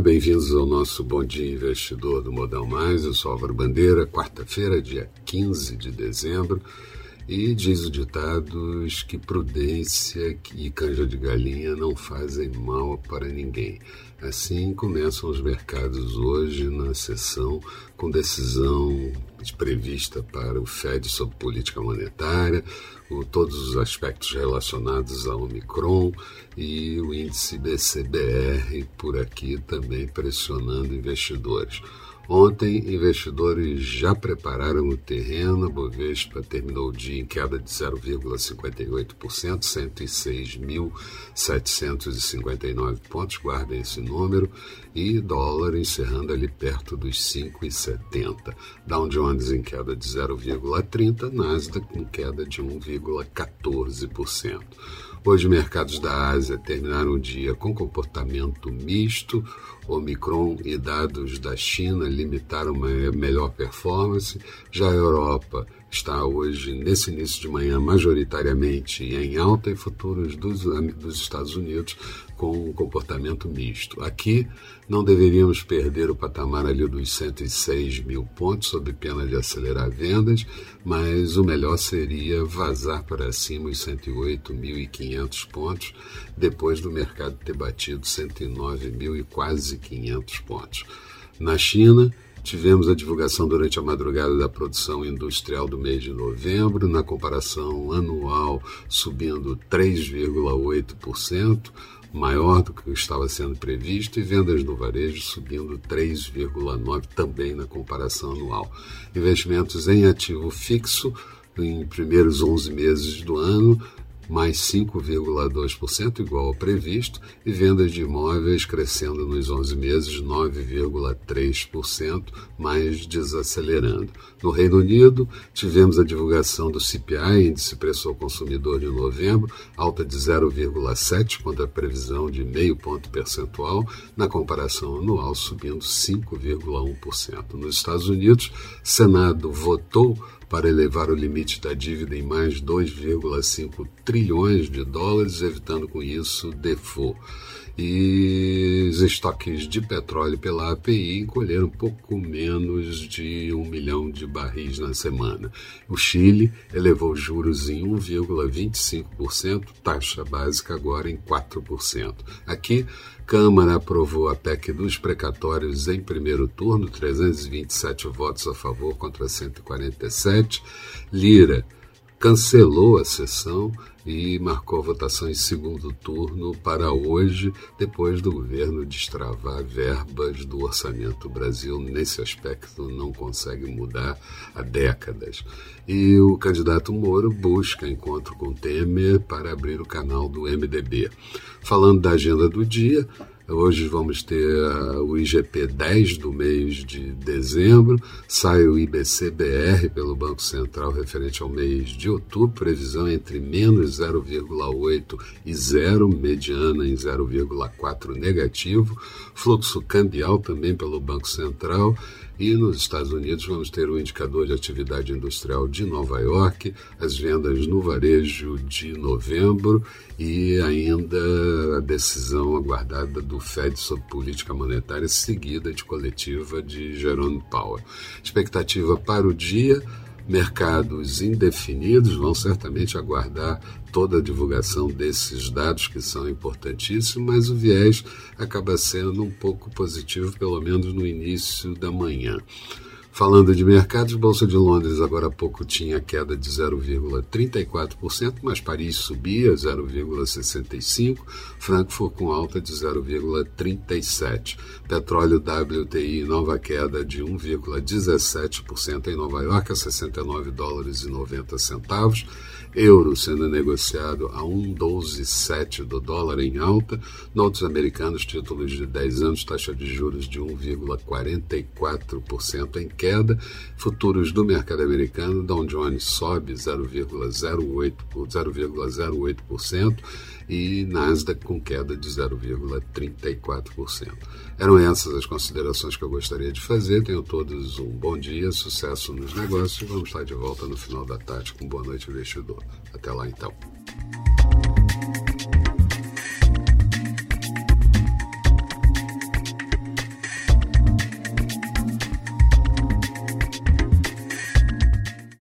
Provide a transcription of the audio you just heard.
bem-vindos ao nosso Bom Dia Investidor do Modal Mais. Eu sou Álvaro Bandeira, quarta-feira, dia 15 de dezembro. E diz o ditado que prudência e canja de galinha não fazem mal para ninguém. Assim começam os mercados hoje na sessão com decisão prevista para o Fed sobre política monetária, o, todos os aspectos relacionados ao Omicron e o índice BCBR por aqui também pressionando investidores. Ontem, investidores já prepararam o terreno. A Bovespa terminou o dia em queda de 0,58%, 106.759 pontos. Guardem esse número. E dólar encerrando ali perto dos 5,70. Dow Jones em queda de 0,30%, Nasdaq em queda de 1,14%. Hoje, mercados da Ásia terminaram o dia com comportamento misto. Omicron e dados da China limitaram uma melhor performance. Já a Europa está hoje, nesse início de manhã, majoritariamente em alta e futuros dos, dos Estados Unidos com um comportamento misto. Aqui não deveríamos perder o patamar ali dos 106 mil pontos, sob pena de acelerar vendas, mas o melhor seria vazar para cima os 108.500 pontos, depois do mercado ter batido 109 mil e quase 500 pontos. Na China, Tivemos a divulgação durante a madrugada da produção industrial do mês de novembro, na comparação anual subindo 3,8%, maior do que estava sendo previsto, e vendas no varejo subindo 3,9% também na comparação anual. Investimentos em ativo fixo em primeiros 11 meses do ano mais 5,2%, igual ao previsto, e vendas de imóveis crescendo nos 11 meses 9,3%, mais desacelerando. No Reino Unido, tivemos a divulgação do CPI, Índice Preço ao Consumidor de novembro, alta de 0,7% contra a previsão de meio ponto percentual, na comparação anual subindo 5,1%. Nos Estados Unidos, Senado votou para elevar o limite da dívida em mais 2,5 trilhões de dólares, evitando com isso default. E os estoques de petróleo pela API encolheram pouco menos de um milhão de barris na semana. O Chile elevou juros em 1,25%, taxa básica agora em 4%. Aqui, Câmara aprovou a PEC dos precatórios em primeiro turno, 327 votos a favor contra 147. Lira cancelou a sessão e marcou a votação em segundo turno para hoje, depois do governo destravar verbas do orçamento. O Brasil, nesse aspecto, não consegue mudar há décadas. E o candidato Moro busca encontro com Temer para abrir o canal do MDB. Falando da agenda do dia, Hoje vamos ter uh, o IGP 10 do mês de dezembro, sai o IBCBR pelo Banco Central referente ao mês de outubro, previsão entre menos 0,8 e 0, mediana em 0,4 negativo, fluxo cambial também pelo Banco Central e nos Estados Unidos vamos ter o indicador de atividade industrial de Nova York, as vendas no varejo de novembro e ainda a decisão aguardada do Fed sobre política monetária seguida de coletiva de Jerome Powell. Expectativa para o dia mercados indefinidos vão certamente aguardar toda a divulgação desses dados que são importantíssimos, mas o viés acaba sendo um pouco positivo, pelo menos no início da manhã. Falando de mercados, Bolsa de Londres agora há pouco tinha queda de 0,34%, mas Paris subia 0,65%, Frankfurt com alta de 0,37%. Petróleo WTI nova queda de 1,17% em Nova York a 69 dólares e 90 centavos euro sendo negociado a 1,127 do dólar em alta, notos americanos, títulos de 10 anos, taxa de juros de 1,44% em queda, futuros do mercado americano, Dow Jones sobe 0,08%, e Nasdaq com queda de 0,34%. Eram essas as considerações que eu gostaria de fazer. Tenham todos um bom dia, sucesso nos negócios. Vamos estar de volta no final da tarde com Boa Noite Investidor. Até lá então.